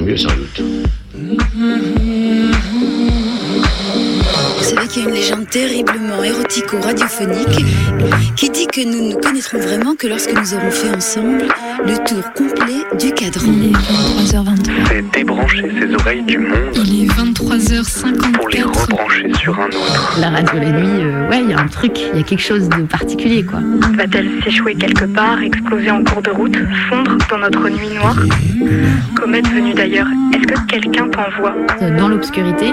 mieux sans doute. Y a une légende terriblement érotico-radiophonique qui dit que nous ne connaîtrons vraiment que lorsque nous aurons fait ensemble le tour complet du cadran. Il est 23h23. C'est débrancher ses oreilles du monde Il est 23h54. pour les rebrancher sur un autre. La radio la nuit, euh, ouais, il y a un truc, il y a quelque chose de particulier, quoi. Va-t-elle s'échouer quelque part, exploser en cours de route, fondre dans notre nuit noire? Comète venue d'ailleurs, est-ce que quelqu'un t'envoie? Dans l'obscurité,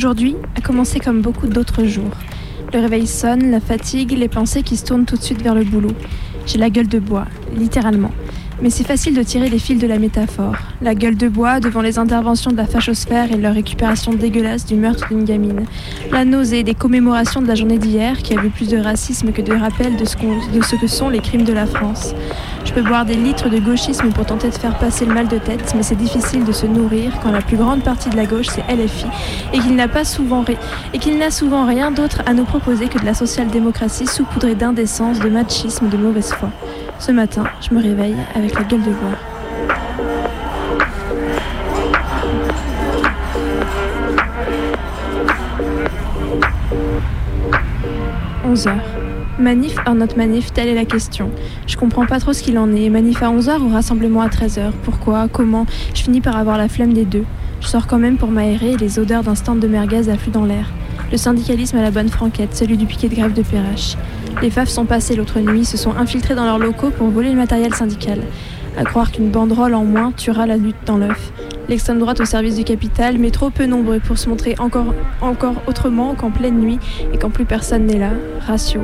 Aujourd'hui a commencé comme beaucoup d'autres jours. Le réveil sonne, la fatigue, les pensées qui se tournent tout de suite vers le boulot. J'ai la gueule de bois, littéralement. Mais c'est facile de tirer les fils de la métaphore. La gueule de bois devant les interventions de la fachosphère et leur récupération dégueulasse du meurtre d'une gamine. La nausée des commémorations de la journée d'hier qui a vu plus de racisme que de rappel de ce, que sont les crimes de la France. Je peux boire des litres de gauchisme pour tenter de faire passer le mal de tête, mais c'est difficile de se nourrir quand la plus grande partie de la gauche c'est LFI et qu'il n'a souvent et qu'il souvent rien d'autre à nous proposer que de la social-démocratie saupoudrée d'indécence, de machisme, de mauvaise foi. Ce matin, je me réveille avec la gueule de bois. « 11 heures. Manif or not manif, telle est la question. Je comprends pas trop ce qu'il en est. Manif à 11h ou rassemblement à 13h Pourquoi? Comment? Je finis par avoir la flemme des deux. Je sors quand même pour m'aérer et les odeurs d'un stand de merguez affluent dans l'air. Le syndicalisme à la bonne franquette, celui du piquet de grève de Perrache. Les FAF sont passés l'autre nuit, se sont infiltrés dans leurs locaux pour voler le matériel syndical. À croire qu'une banderole en moins tuera la lutte dans l'œuf. L'extrême droite au service du capital, mais trop peu nombreux pour se montrer encore, autrement qu'en pleine nuit et quand plus personne n'est là. Ratio.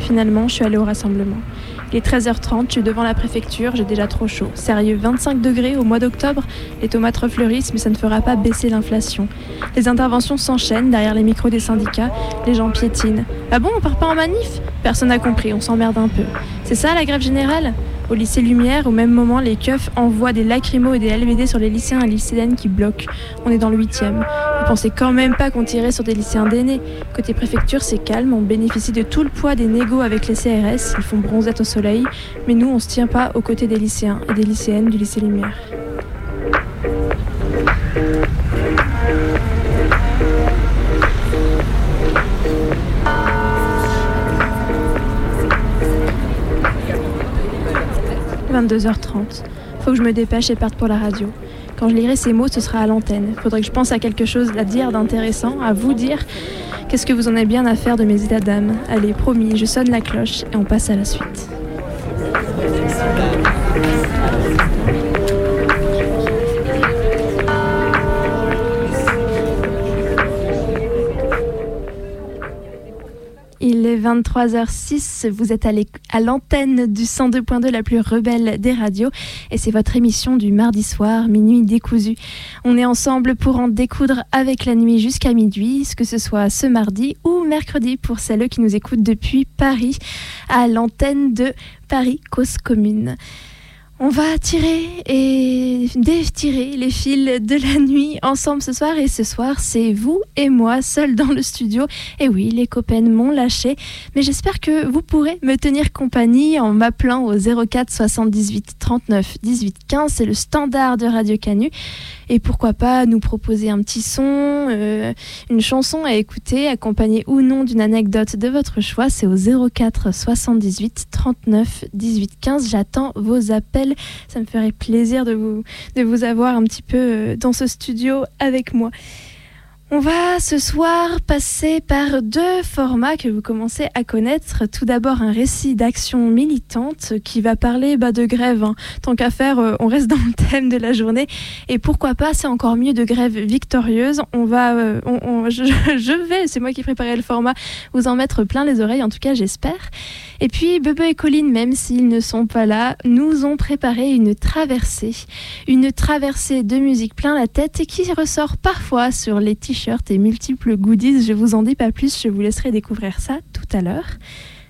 Finalement, je suis allée au rassemblement. Il est 13h30, je suis devant la préfecture, j'ai déjà trop chaud. Sérieux, 25 degrés au mois d'octobre? Les tomates refleurissent, mais ça ne fera pas baisser l'inflation. Les interventions s'enchaînent derrière les micros des syndicats, les gens piétinent. Ah bon, on part pas en manif? Personne n'a compris, on s'emmerde un peu. C'est ça la grève générale? Au lycée Lumière, au même moment, les keufs envoient des lacrymos et des LVD sur les lycéens et lycéennes qui bloquent. On est dans le 8e. Vous pensez quand même pas qu'on tirait sur des lycéens d'aînés Côté préfecture, c'est calme, on bénéficie de tout le poids des négos avec les CRS, ils font bronzette au soleil, mais nous, on se tient pas aux côtés des lycéens et des lycéennes du lycée Lumière. « 22h30. Faut que je me dépêche et parte pour la radio. Quand je lirai ces mots, ce sera à l'antenne. Faudrait que je pense à quelque chose à dire d'intéressant, à vous dire. Qu'est-ce que vous en avez bien à faire de mes états d'âme Allez, promis, je sonne la cloche et on passe à la suite. Est 23h06, vous êtes à l'antenne du 102.2, la plus rebelle des radios, et c'est votre émission du mardi soir, minuit décousu. On est ensemble pour en découdre avec la nuit jusqu'à minuit, que ce soit ce mardi ou mercredi pour celles qui nous écoutent depuis Paris, à l'antenne de Paris Cause Commune. On va tirer et détirer les fils de la nuit ensemble ce soir. Et ce soir, c'est vous et moi seuls dans le studio. Et oui, les copains m'ont lâché. Mais j'espère que vous pourrez me tenir compagnie en m'appelant au 04 78 39 18 15. C'est le standard de Radio Canu. Et pourquoi pas nous proposer un petit son, euh, une chanson à écouter, accompagnée ou non d'une anecdote de votre choix. C'est au 04 78 39 18 15. J'attends vos appels. Ça me ferait plaisir de vous, de vous avoir un petit peu euh, dans ce studio avec moi. On va ce soir passer par deux formats que vous commencez à connaître. Tout d'abord un récit d'action militante qui va parler bah, de grève. Hein. Tant qu'à faire, euh, on reste dans le thème de la journée. Et pourquoi pas, c'est encore mieux de grève victorieuse. On va, euh, je, vais, c'est moi qui préparais le format, vous en mettre plein les oreilles. En tout cas, j'espère. Et puis, Bebe et Colline, même s'ils ne sont pas là, nous ont préparé une traversée. Une traversée de musique plein la tête et qui ressort parfois sur les et multiples goodies. Je vous en dis pas plus, je vous laisserai découvrir ça tout à l'heure.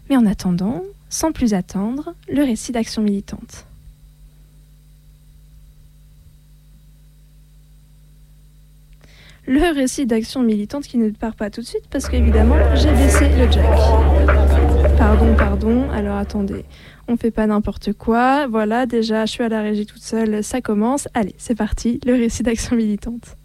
Mais en attendant, sans plus attendre, le récit d'action militante. le récit d'action militante qui ne part pas tout de suite parce qu'évidemment j'ai baissé le jack. Pardon, pardon, alors attendez, on fait pas n'importe quoi. Voilà, déjà je suis à la régie toute seule, ça commence. Allez, c'est parti, le récit d'action militante.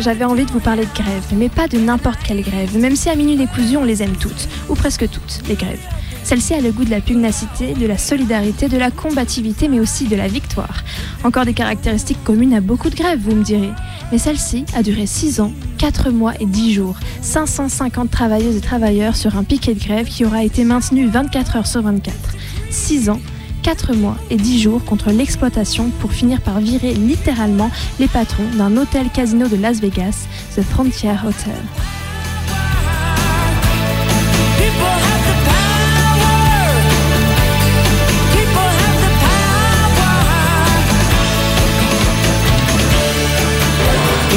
J'avais envie de vous parler de grève, mais pas de n'importe quelle grève, même si à Minuit décousu, on les aime toutes, ou presque toutes, les grèves. Celle-ci a le goût de la pugnacité, de la solidarité, de la combativité, mais aussi de la victoire. Encore des caractéristiques communes à beaucoup de grèves, vous me direz. Mais celle-ci a duré 6 ans, 4 mois et 10 jours. 550 travailleuses et travailleurs sur un piquet de grève qui aura été maintenu 24 heures sur 24. 6 ans 4 mois et 10 jours contre l'exploitation pour finir par virer littéralement les patrons d'un hôtel casino de Las Vegas, The Frontier Hotel.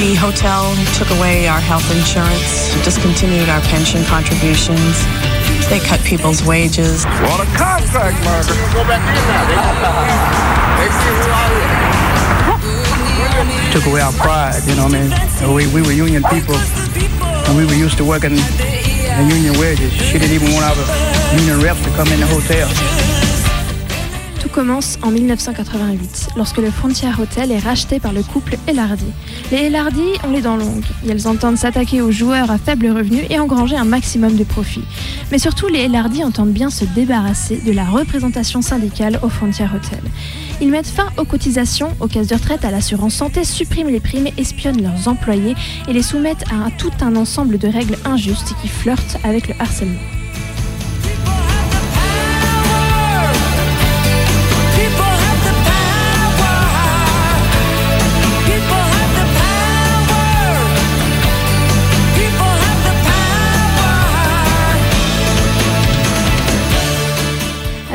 The hotel took away our health insurance, discontinued our pension contributions. They cut people's wages. What a contract murder. Go back in now. Took away our pride, you know what I mean? We, we were union people, and we were used to working in union wages. She didn't even want our union reps to come in the hotel. Tout commence en 1988, lorsque le Frontier Hotel est racheté par le couple Ellardy. Les Ellardy ont les dents longues, elles entendent s'attaquer aux joueurs à faible revenu et engranger un maximum de profit. Mais surtout, les Ellardy entendent bien se débarrasser de la représentation syndicale au Frontier Hotel. Ils mettent fin aux cotisations, aux caisses de retraite, à l'assurance santé, suppriment les primes, espionnent leurs employés et les soumettent à tout un ensemble de règles injustes qui flirtent avec le harcèlement.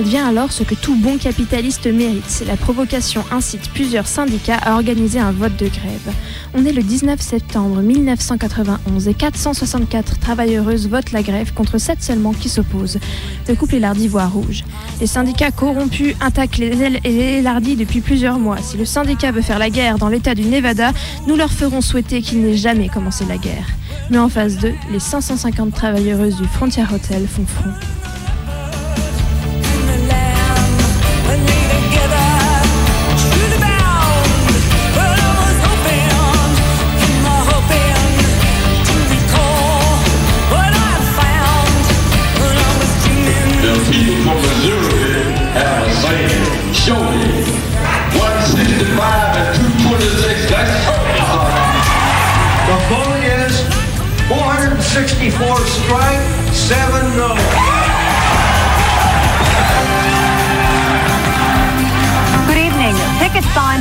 Advient alors ce que tout bon capitaliste mérite. La provocation incite plusieurs syndicats à organiser un vote de grève. On est le 19 septembre 1991 et 464 travailleuses votent la grève contre 7 seulement qui s'opposent. Le couple Lardy voit rouge. Les syndicats corrompus attaquent les ailes et les depuis plusieurs mois. Si le syndicat veut faire la guerre dans l'état du Nevada, nous leur ferons souhaiter qu'il n'ait jamais commencé la guerre. Mais en phase 2, les 550 travailleuses du Frontier Hotel font front.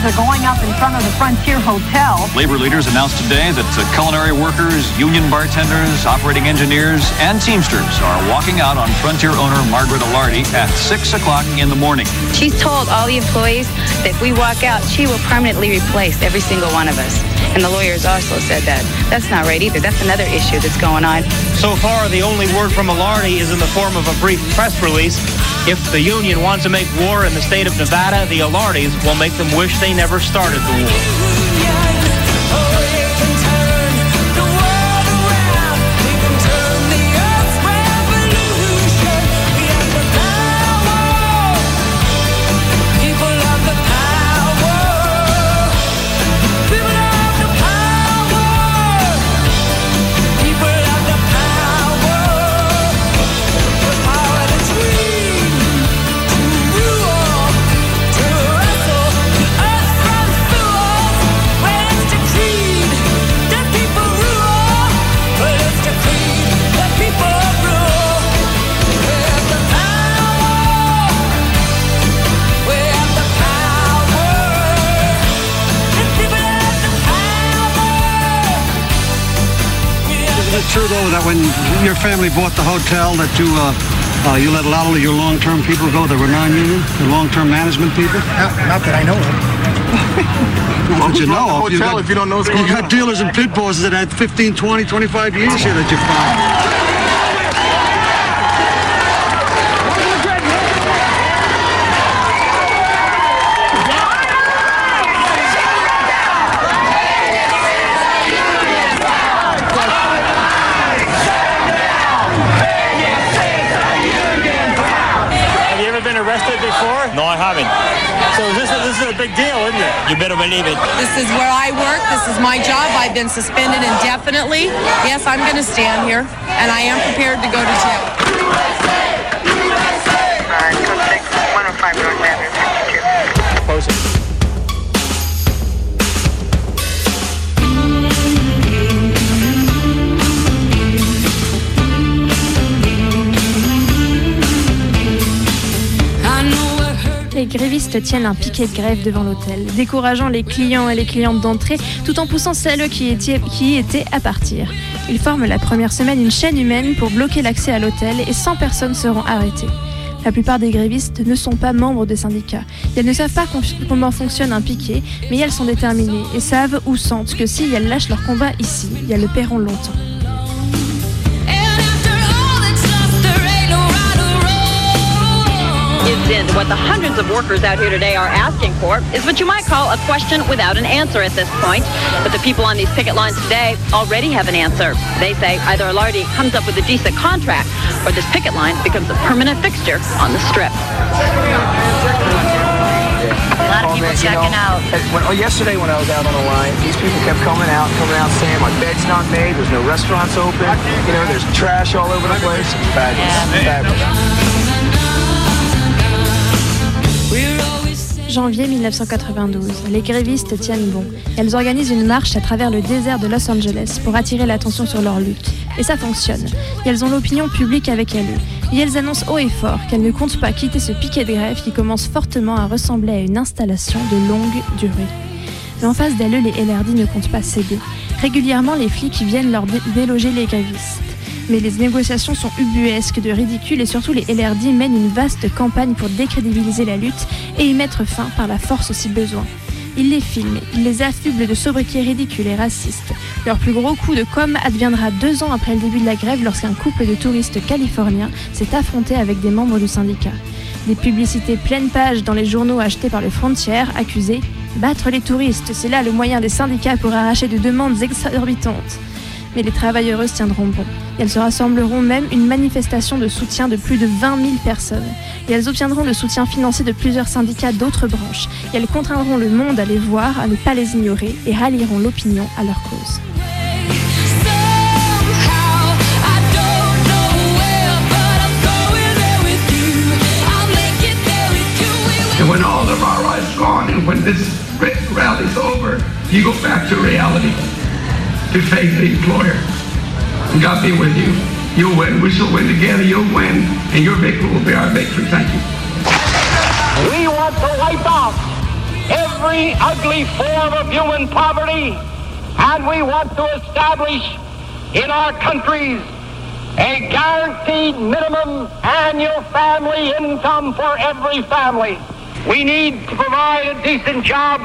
Are going up in front of the Frontier Hotel. Labor leaders announced today that culinary workers, union bartenders, operating engineers, and Teamsters are walking out on Frontier owner Margaret Alardi at 6 o'clock in the morning. She's told all the employees that if we walk out, she will permanently replace every single one of us. And the lawyers also said that. That's not right either. That's another issue that's going on. So far, the only word from Alardi is in the form of a brief press release. If the union wants to make war in the state of Nevada, the Alardis will make them wish they never started the war. True though that when your family bought the hotel that you uh, uh, you let a lot of your long-term people go that were non-union, the long-term management people? Not, not that I know of. Well, but you know, the you got, if you don't know what's you got on. dealers and pit bosses that had 15, 20, 25 years here that you found. Have you ever been arrested before? No, I haven't. So this is, this is a big deal, isn't it? You better believe it. This is where I work. This is my job. I've been suspended indefinitely. Yes, I'm going to stand here, and I am prepared to go to jail. Grévistes tiennent un piquet de grève devant l'hôtel, décourageant les clients et les clientes d'entrée tout en poussant celles qui étaient, qui y étaient à partir. Ils forment la première semaine une chaîne humaine pour bloquer l'accès à l'hôtel et 100 personnes seront arrêtées. La plupart des grévistes ne sont pas membres des syndicats. Elles ne savent pas comment fonctionne un piquet, mais elles sont déterminées et savent ou sentent que si elles lâchent leur combat ici, elles le paieront longtemps. Is in what the hundreds of workers out here today are asking for is what you might call a question without an answer at this point. But the people on these picket lines today already have an answer. They say either Alardi comes up with a decent contract or this picket line becomes a permanent fixture on the strip. A lot of people oh, checking out. When, oh, yesterday when I was out on the line, these people kept coming out, coming out saying my bed's not made, there's no restaurants open, you know, there's trash all over the place. It's fabulous. Fabulous. Janvier 1992, les grévistes tiennent bon. Elles organisent une marche à travers le désert de Los Angeles pour attirer l'attention sur leur lutte. Et ça fonctionne. Elles ont l'opinion publique avec elles. Et elles annoncent haut et fort qu'elles ne comptent pas quitter ce piquet de grève qui commence fortement à ressembler à une installation de longue durée. Mais en face d'elles, les LRD ne comptent pas céder. Régulièrement, les flics viennent leur dé- déloger les grévistes. Mais les négociations sont ubuesques de ridicule et surtout les LRD mènent une vaste campagne pour décrédibiliser la lutte et y mettre fin par la force si besoin. Ils les filment, ils les affublent de sobriquets ridicules et racistes. Leur plus gros coup de com' adviendra deux ans après le début de la grève lorsqu'un couple de touristes californiens s'est affronté avec des membres du syndicat. Des publicités pleine page dans les journaux achetés par le Frontier accusés Battre les touristes, c'est là le moyen des syndicats pour arracher de demandes exorbitantes. Mais les travailleuses tiendront bon. Elles se rassembleront même une manifestation de soutien de plus de 20 000 personnes. Et elles obtiendront le soutien financier de plusieurs syndicats d'autres branches. Et elles contraindront le monde à les voir, à ne pas les ignorer et rallieront l'opinion à leur cause. To face the employer. God be with you. You'll win. We shall win together. You'll win. And your victory will be our victory. Thank you. We want to wipe out every ugly form of human poverty, and we want to establish in our countries a guaranteed minimum annual family income for every family. We need to provide a decent job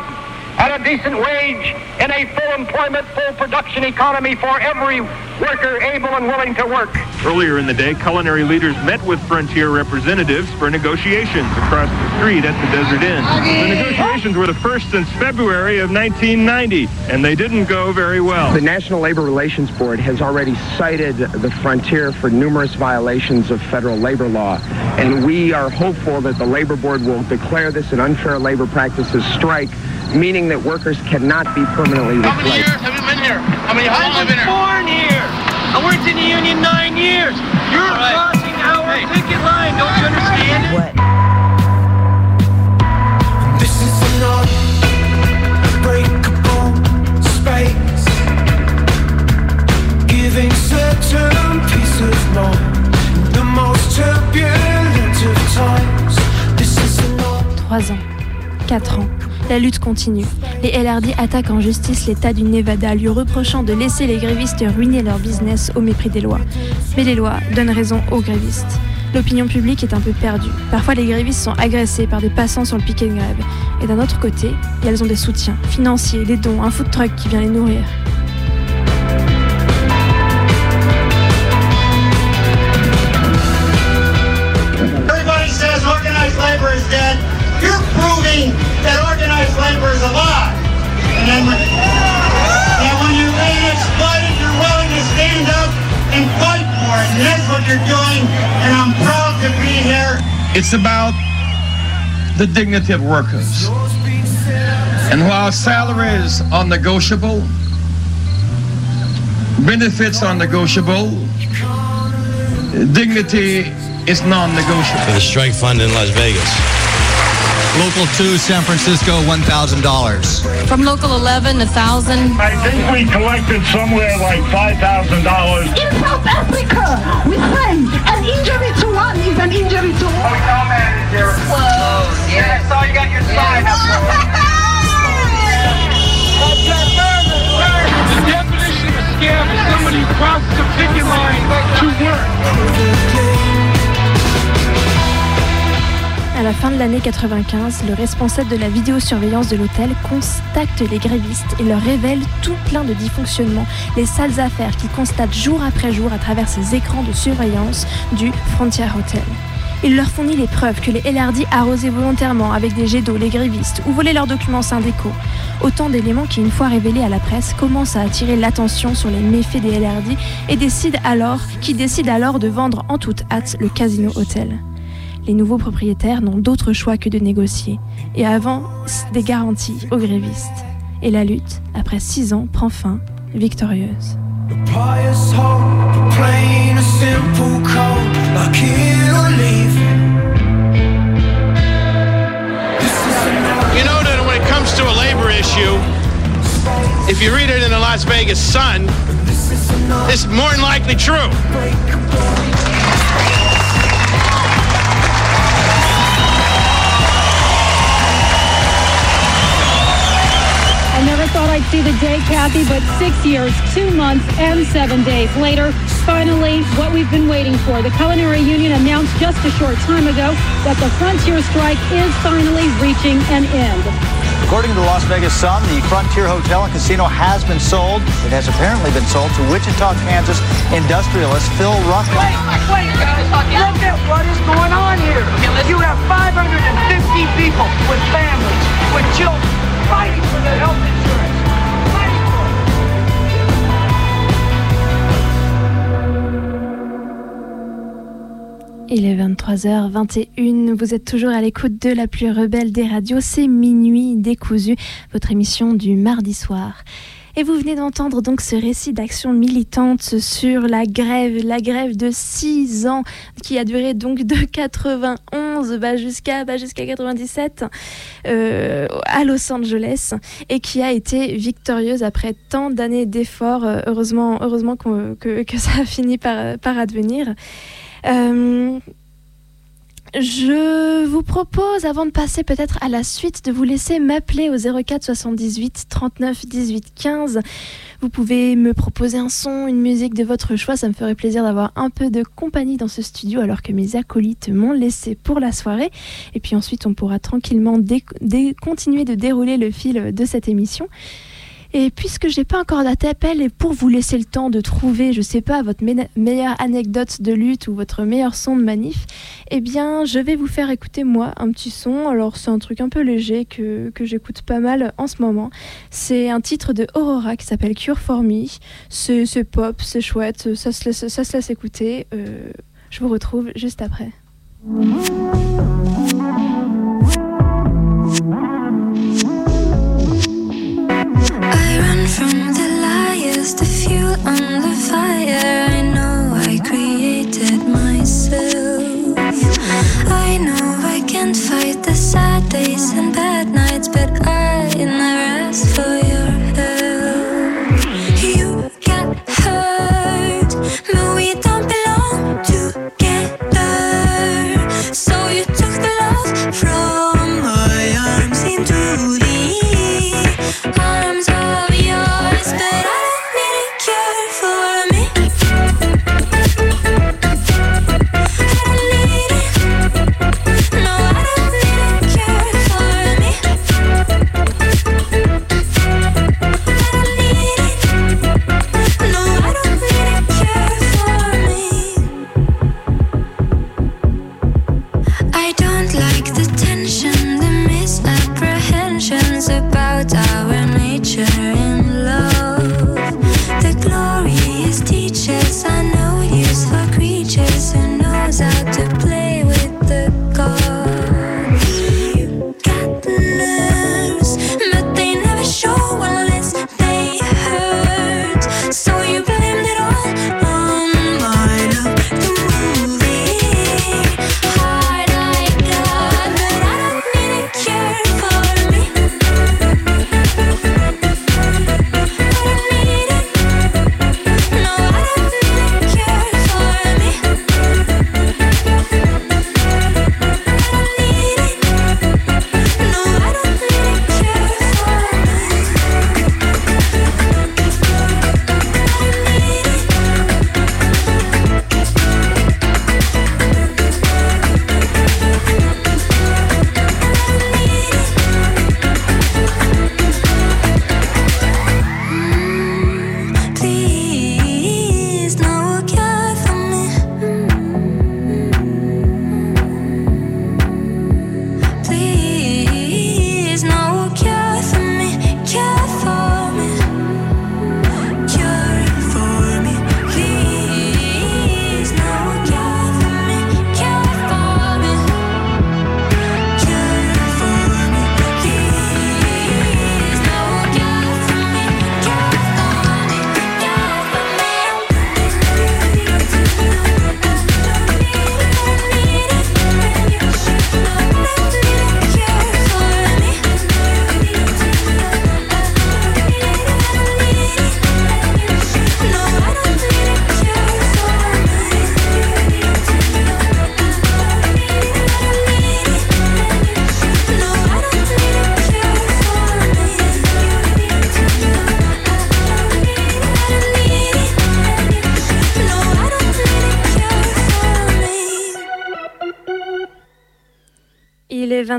at a decent wage in a full employment, full production economy for every worker able and willing to work. Earlier in the day, culinary leaders met with Frontier representatives for negotiations across the street at the Desert Inn. The negotiations were the first since February of 1990, and they didn't go very well. The National Labor Relations Board has already cited the Frontier for numerous violations of federal labor law, and we are hopeful that the Labor Board will declare this an unfair labor practices strike meaning that workers cannot be permanently replaced. How many years have you been here? How many I was born here. I worked in the union nine years. You're right. crossing our hey. picket line. Don't you understand it? What? This is an unbreakable space, giving certain peace of mind. The most turbulent of times. This is an 3 ans, 4 ans. La lutte continue. Les LRD attaquent en justice l'État du Nevada, lui reprochant de laisser les grévistes ruiner leur business au mépris des lois. Mais les lois donnent raison aux grévistes. L'opinion publique est un peu perdue. Parfois, les grévistes sont agressés par des passants sur le piquet de grève. Et d'un autre côté, elles ont des soutiens financiers, des dons, un food truck qui vient les nourrir. Organized alive. And then when, and when you're being exploited, you're willing to stand up and fight for it. And that's what you're doing, and I'm proud to be here. It's about the dignity of workers. And while salaries are negotiable, benefits are negotiable, dignity is non-negotiable. For the strike fund in Las Vegas. Local 2, San Francisco, $1,000. From Local 11, 1000 I think we collected somewhere like $5,000. In South Africa, we say an injury to one is an injury to all. Whoa, yeah, I saw you got your sign up. The definition of scam is somebody who crosses the picket line to work. À la fin de l'année 95, le responsable de la vidéosurveillance de l'hôtel constate les grévistes et leur révèle tout plein de dysfonctionnements, les sales affaires qu'il constate jour après jour à travers ces écrans de surveillance du Frontier Hotel. Il leur fournit les preuves que les LRD arrosaient volontairement avec des jets d'eau les grévistes ou volaient leurs documents syndicaux. Autant d'éléments qui, une fois révélés à la presse, commencent à attirer l'attention sur les méfaits des LRD et décident alors, qui décident alors de vendre en toute hâte le Casino Hotel. Les nouveaux propriétaires n'ont d'autre choix que de négocier et avant des garanties aux grévistes. Et la lutte, après six ans, prend fin, victorieuse. You know that when it comes to a labor issue, if you read it in the Las Vegas Sun, it's more than likely true. Thought I'd see the day, Kathy, but six years, two months, and seven days later, finally, what we've been waiting for. The Culinary Union announced just a short time ago that the Frontier strike is finally reaching an end. According to the Las Vegas Sun, the Frontier Hotel and Casino has been sold. It has apparently been sold to Wichita, Kansas industrialist Phil Rucker. Wait, wait, look at what is going on here. You have 550 people with families, with children, fighting for their health insurance. Il est 23h21, vous êtes toujours à l'écoute de la plus rebelle des radios, c'est Minuit décousu, votre émission du mardi soir. Et vous venez d'entendre donc ce récit d'action militante sur la grève, la grève de 6 ans qui a duré donc de 91 bah, jusqu'à bah, jusqu'à 97 euh, à Los Angeles et qui a été victorieuse après tant d'années d'efforts. Euh, heureusement, heureusement que, que ça a fini par, par advenir. Euh, je vous propose, avant de passer peut-être à la suite, de vous laisser m'appeler au 04 78 39 18 15. Vous pouvez me proposer un son, une musique de votre choix. Ça me ferait plaisir d'avoir un peu de compagnie dans ce studio alors que mes acolytes m'ont laissé pour la soirée. Et puis ensuite, on pourra tranquillement continuer de dérouler le fil de cette émission. Et puisque j'ai pas encore d'appel et pour vous laisser le temps de trouver, je sais pas, votre me- meilleure anecdote de lutte ou votre meilleur son de manif, eh bien, je vais vous faire écouter moi un petit son. Alors, c'est un truc un peu léger que, que j'écoute pas mal en ce moment. C'est un titre de Aurora qui s'appelle Cure for Me. C'est pop, c'est chouette, ça se laisse, ça se laisse écouter. Euh, je vous retrouve juste après. On the fire.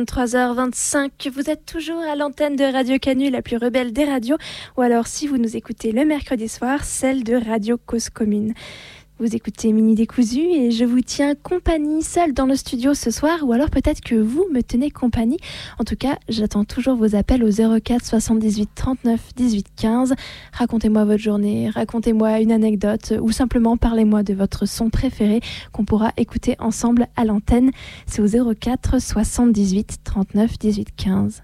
23h25, vous êtes toujours à l'antenne de Radio Canu, la plus rebelle des radios, ou alors si vous nous écoutez le mercredi soir, celle de Radio Cause Commune. Vous écoutez Mini Décousu et je vous tiens compagnie seule dans le studio ce soir, ou alors peut-être que vous me tenez compagnie. En tout cas, j'attends toujours vos appels au 04 78 39 18 15. Racontez-moi votre journée, racontez-moi une anecdote, ou simplement parlez-moi de votre son préféré qu'on pourra écouter ensemble à l'antenne. C'est au 04 78 39 18 15.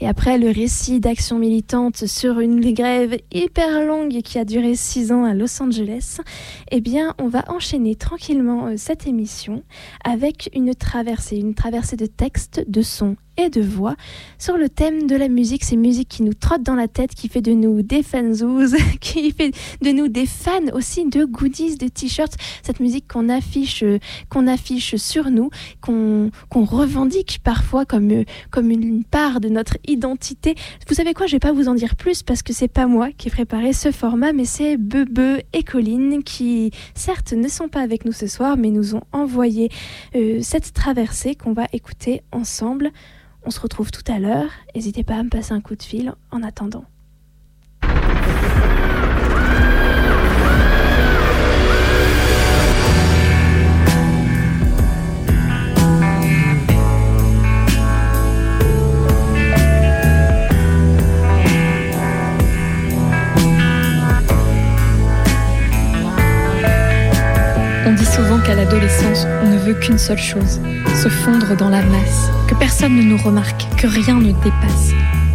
Et après le récit d'action militante sur une grève hyper longue qui a duré six ans à Los Angeles, eh bien, on va enchaîner tranquillement euh, cette émission avec une traversée, une traversée de textes, de sons et de voix sur le thème de la musique, ces musiques qui nous trottent dans la tête, qui fait de nous des fanzouz, qui fait de nous des fans aussi de goodies, de t-shirts, cette musique qu'on affiche, euh, qu'on affiche sur nous, qu'on qu'on revendique parfois comme, euh, comme une part de notre identité. Vous savez quoi, je vais pas vous en dire plus parce que c'est pas moi qui ai préparé ce format, mais c'est Bebe et Colline qui, certes, ne sont pas avec nous ce soir, mais nous ont envoyé euh, cette traversée qu'on va écouter ensemble. On se retrouve tout à l'heure. N'hésitez pas à me passer un coup de fil en attendant. Souvent qu'à l'adolescence, on ne veut qu'une seule chose, se fondre dans la masse, que personne ne nous remarque, que rien ne dépasse.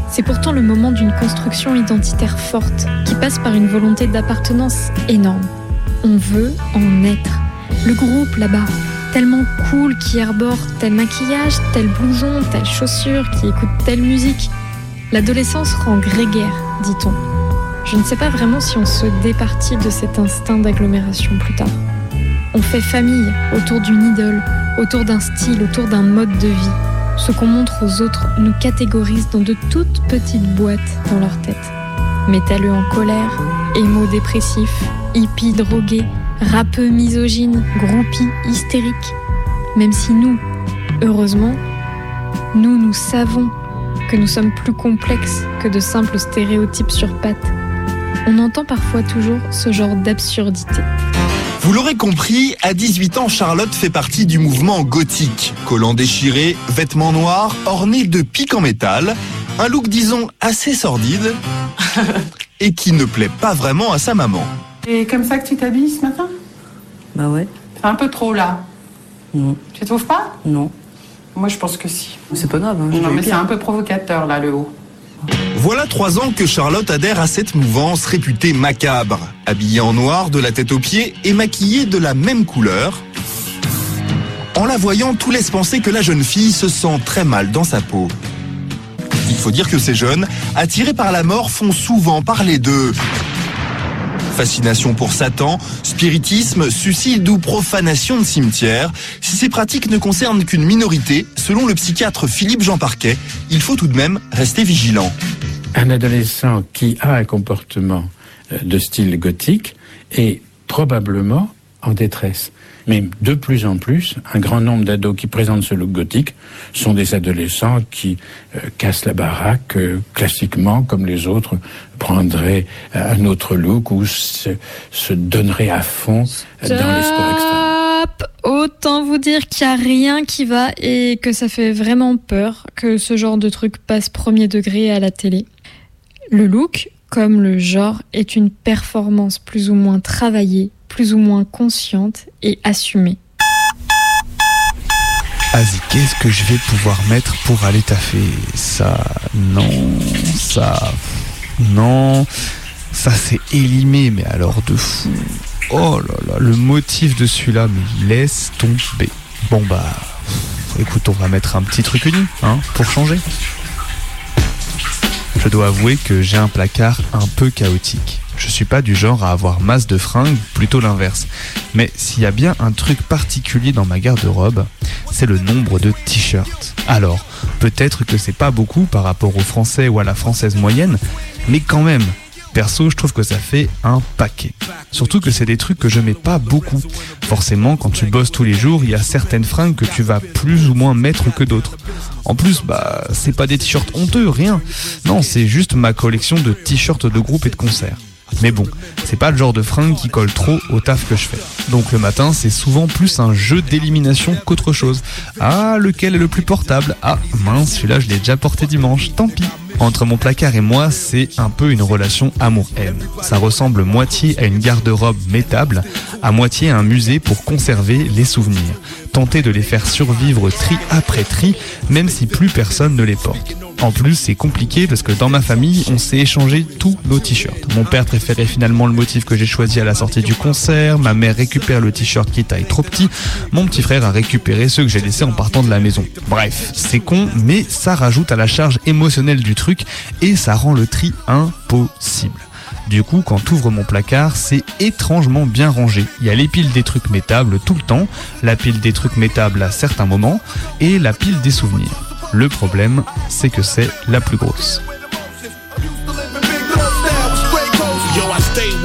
C'est pourtant le moment d'une construction identitaire forte, qui passe par une volonté d'appartenance énorme. On veut en être. Le groupe là-bas, tellement cool, qui arbore tel maquillage, tel blouson, telle chaussure, qui écoute telle musique. L'adolescence rend grégaire, dit-on. Je ne sais pas vraiment si on se départit de cet instinct d'agglomération plus tard. On fait famille autour d'une idole, autour d'un style, autour d'un mode de vie. Ce qu'on montre aux autres nous catégorise dans de toutes petites boîtes dans leur tête. Métalleux en colère, émo dépressif, hippie drogué, rappeux misogyne, groupie hystérique. Même si nous, heureusement, nous, nous savons que nous sommes plus complexes que de simples stéréotypes sur pattes. On entend parfois toujours ce genre d'absurdité. Vous l'aurez compris, à 18 ans, Charlotte fait partie du mouvement gothique. Collants déchirés, vêtements noirs, ornés de pics en métal, un look disons assez sordide et qui ne plaît pas vraiment à sa maman. Et comme ça que tu t'habilles ce matin? Bah ouais. C'est un peu trop là. Non. Tu trouves pas? Non. Moi je pense que si. C'est pas grave. Hein, non mais c'est un peu provocateur là le haut. Voilà trois ans que Charlotte adhère à cette mouvance réputée macabre. Habillée en noir de la tête aux pieds et maquillée de la même couleur. En la voyant, tout laisse penser que la jeune fille se sent très mal dans sa peau. Il faut dire que ces jeunes, attirés par la mort, font souvent parler d'eux. Fascination pour Satan, spiritisme, suicide ou profanation de cimetière. Si ces pratiques ne concernent qu'une minorité, selon le psychiatre Philippe Jean Parquet, il faut tout de même rester vigilant. Un adolescent qui a un comportement euh, de style gothique est probablement en détresse. Mais de plus en plus, un grand nombre d'ados qui présentent ce look gothique sont des adolescents qui euh, cassent la baraque euh, classiquement, comme les autres prendraient euh, un autre look ou se, donneraient à fond dans les sports extrêmes. Autant vous dire qu'il n'y a rien qui va et que ça fait vraiment peur que ce genre de truc passe premier degré à la télé. Le look, comme le genre, est une performance plus ou moins travaillée, plus ou moins consciente et assumée. Vas-y, qu'est-ce que je vais pouvoir mettre pour aller taffer Ça, non, ça, non, ça c'est élimé, mais alors de fou. Oh là là, le motif de celui-là, mais laisse tomber. Bon bah, écoute, on va mettre un petit truc uni, hein, pour changer. Je dois avouer que j'ai un placard un peu chaotique. Je suis pas du genre à avoir masse de fringues, plutôt l'inverse. Mais s'il y a bien un truc particulier dans ma garde-robe, c'est le nombre de t-shirts. Alors, peut-être que c'est pas beaucoup par rapport au français ou à la française moyenne, mais quand même, perso, je trouve que ça fait un paquet. Surtout que c'est des trucs que je mets pas beaucoup. Forcément, quand tu bosses tous les jours, il y a certaines fringues que tu vas plus ou moins mettre que d'autres. En plus, bah, c'est pas des t-shirts honteux, rien. Non, c'est juste ma collection de t-shirts de groupe et de concert. Mais bon, c'est pas le genre de fringue qui colle trop au taf que je fais. Donc le matin, c'est souvent plus un jeu d'élimination qu'autre chose. Ah, lequel est le plus portable? Ah, mince, celui-là, je l'ai déjà porté dimanche, tant pis. Entre mon placard et moi, c'est un peu une relation amour-haine. Ça ressemble moitié à une garde-robe métable, à moitié à un musée pour conserver les souvenirs. Tenter de les faire survivre tri après tri, même si plus personne ne les porte. En plus, c'est compliqué parce que dans ma famille, on s'est échangé tous nos t-shirts. Mon père préférait finalement le motif que j'ai choisi à la sortie du concert, ma mère récupère le t-shirt qui taille trop petit, mon petit frère a récupéré ceux que j'ai laissés en partant de la maison. Bref, c'est con, mais ça rajoute à la charge émotionnelle du truc et ça rend le tri impossible. Du coup, quand t'ouvres mon placard, c'est étrangement bien rangé. Il y a les piles des trucs métables tout le temps, la pile des trucs métables à certains moments, et la pile des souvenirs. Le problème, c'est que c'est la plus grosse.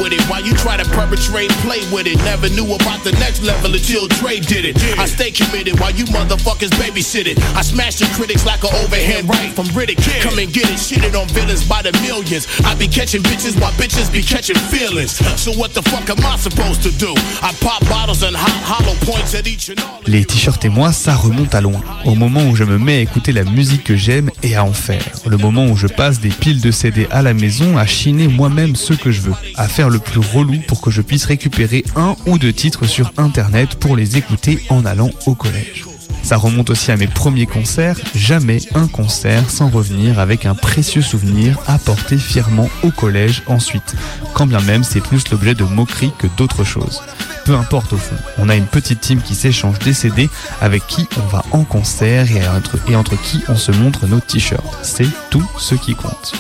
With it while you try to perpetrate, play with it. Never knew about the next level until Dre did it. I stay committed while you motherfuckers babysit it. I smash the critics like an overhand right from Riddick. Come and get it, shitted on villains by the millions. I be catching bitches while bitches be catching feelings. So what the fuck am I supposed to do? I pop bottles and hot hollow points at each and all. Les t-shirts et moi, ça remonte à loin. Au moment où je me mets à écouter la musique que j'aime et à en faire. Le moment où je passe des piles de CD à la maison à chiner moi-même ce que je veux. À faire le plus relou pour que je puisse récupérer un ou deux titres sur internet pour les écouter en allant au collège. Ça remonte aussi à mes premiers concerts, jamais un concert sans revenir avec un précieux souvenir apporté fièrement au collège ensuite, quand bien même c'est plus l'objet de moqueries que d'autres choses. Peu importe au fond, on a une petite team qui s'échange des CD avec qui on va en concert et entre, et entre qui on se montre nos t-shirts. C'est tout ce qui compte.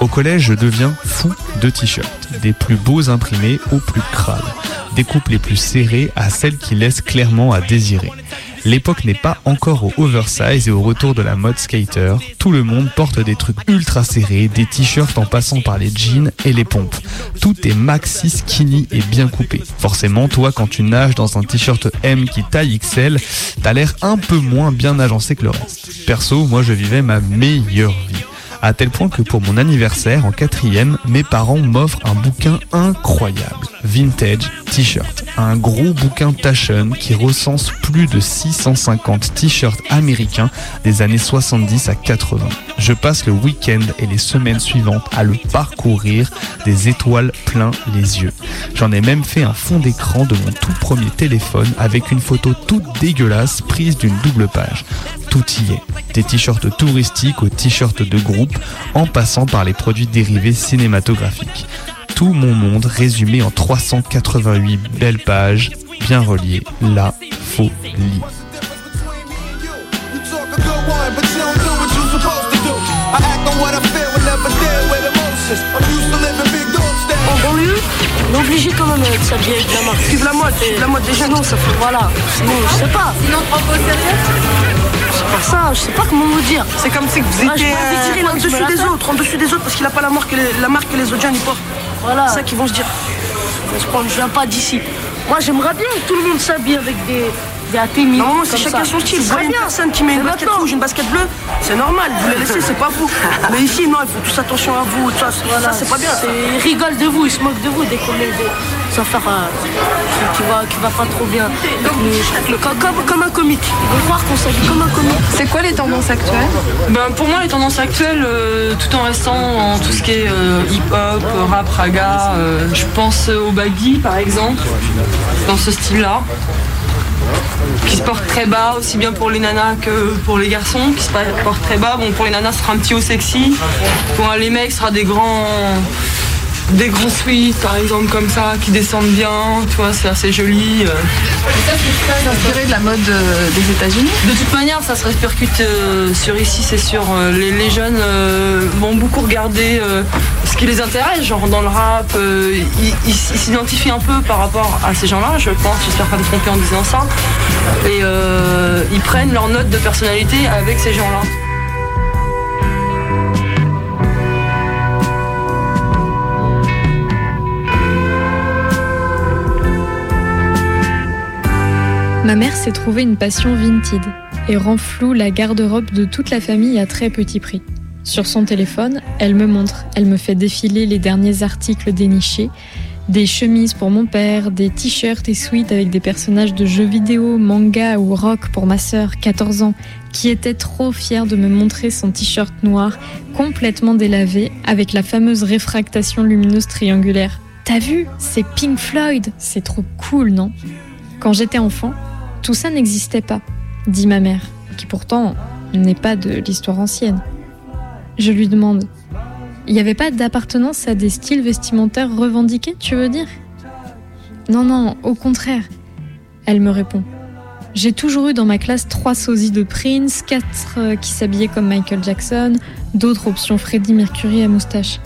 Au collège, je deviens fou de t-shirts, des plus beaux imprimés aux plus crades, des coupes les plus serrées à celles qui laissent clairement à désirer. L'époque n'est pas encore au oversize et au retour de la mode skater. Tout le monde porte des trucs ultra serrés, des t-shirts en passant par les jeans et les pompes. Tout est maxi skinny et bien coupé. Forcément, toi, quand tu nages dans un t-shirt M qui taille XL, t'as l'air un peu moins bien agencé que le reste. Perso, moi, je vivais ma meilleure vie à tel point que pour mon anniversaire en quatrième, mes parents m'offrent un bouquin incroyable, Vintage T-shirt, un gros bouquin Taschen qui recense plus de 650 t-shirts américains des années 70 à 80. Je passe le week-end et les semaines suivantes à le parcourir, des étoiles plein les yeux. J'en ai même fait un fond d'écran de mon tout premier téléphone avec une photo toute dégueulasse prise d'une double page. Tout y est, des t-shirts touristiques aux t-shirts de groupe, en passant par les produits dérivés cinématographiques. Tout mon monde résumé en 388 belles pages, bien reliées, la folie. En banlieue, on est obligé quand même de s'habiller avec la marque. Suivre la mode, suivre la mode jeunes. Sinon, ça fait, voilà. Sinon, je sais pas. Sinon, on prend pas au sérieux Ça, je sais pas comment vous dire. C'est comme si vous Ah, je étiez, pas euh, en dessus des autres, en dessus des autres parce qu'il a pas la marque, que les- la marque que les autres jeunes ils portent. Voilà. C'est ça qu'ils vont se dire. Je viens pas d'ici. Moi j'aimerais bien que tout le monde s'habille avec des. Non, c'est chacun son style. Vous voyez une bien. personne qui met une basket rouge, une basket bleue, c'est normal, vous les laissez, c'est pas vous. Mais ici, non, il faut tous attention à vous, ça, c'est- Voilà, ça c'est pas bien. Ils rigolent de vous, ils se moquent de vous dès qu'on affaires euh, qui, qui va, qui va pas trop bien. Mais- comme, comme- comme un comique. Ils vont croire qu'on s'habille comme un comique. C'est quoi les tendances actuelles? Ben, Pour moi, les tendances actuelles, euh, tout en restant en tout ce qui est euh, hip-hop, rap, raga, euh, je pense au baggy par exemple, dans ce style-là. Qui se porte très bas, aussi bien pour les nanas que pour les garçons, qui se porte très bas. Bon, pour les nanas, ce sera un petit haut sexy. Pour les mecs, ce sera des grands. Des grands suites, par exemple, comme ça, qui descendent bien, tu vois, c'est assez joli. euh. Ça, c'est très inspiré de la mode euh, des États-Unis De toute manière, ça se répercute euh, sur ici, c'est sûr. Euh, Les, les jeunes euh, vont beaucoup regarder euh, ce qui les intéresse, genre dans le rap. euh, ils s'identifient un peu par rapport à ces gens-là, je pense. J'espère pas me tromper en disant ça. Et euh, ils prennent leur note de personnalité avec ces gens-là. Ma mère s'est trouvée une passion vintage et rend floue la garde-robe de toute la famille à très petit prix. Sur son téléphone, elle me montre, elle me fait défiler les derniers articles dénichés, des chemises pour mon père, des t-shirts et suites avec des personnages de jeux vidéo, manga ou rock pour ma sœur, 14 ans, qui était trop fière de me montrer son t-shirt noir complètement délavé avec la fameuse réfractation lumineuse triangulaire. T'as vu? C'est Pink Floyd C'est trop cool, non? Quand j'étais enfant, tout ça n'existait pas, dit ma mère, qui pourtant n'est pas de l'histoire ancienne. Je lui demande Il n'y avait pas d'appartenance à des styles vestimentaires revendiqués, tu veux dire? Non, non, au contraire. Elle me répond J'ai toujours eu dans ma classe trois sosies de Prince, quatre euh, qui s'habillaient comme Michael Jackson, d'autres options Freddie Mercury à moustache.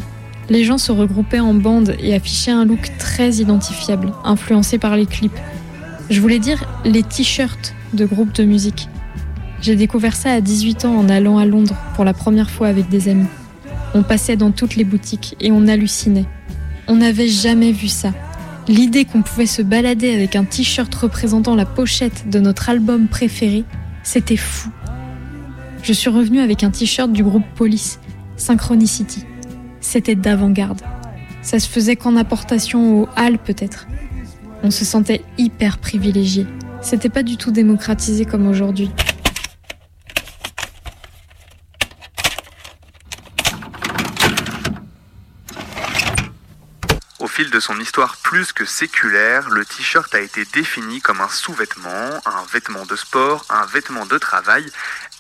Les gens se regroupaient en bande et affichaient un look très identifiable, influencé par les clips. Je voulais dire les t-shirts de groupes de musique. J'ai découvert ça à 18 ans en allant à Londres pour la première fois avec des amis. On passait dans toutes les boutiques et on hallucinait. On n'avait jamais vu ça. L'idée qu'on pouvait se balader avec un t-shirt représentant la pochette de notre album préféré, c'était fou. Je suis revenue avec un t-shirt du groupe Police, Synchronicity. C'était d'avant-garde. Ça se faisait qu'en apportation au hall peut-être. On se sentait hyper privilégié. C'était pas du tout démocratisé comme aujourd'hui. Au fil de son histoire plus que séculaire, le t-shirt a été défini comme un sous-vêtement, un vêtement de sport, un vêtement de travail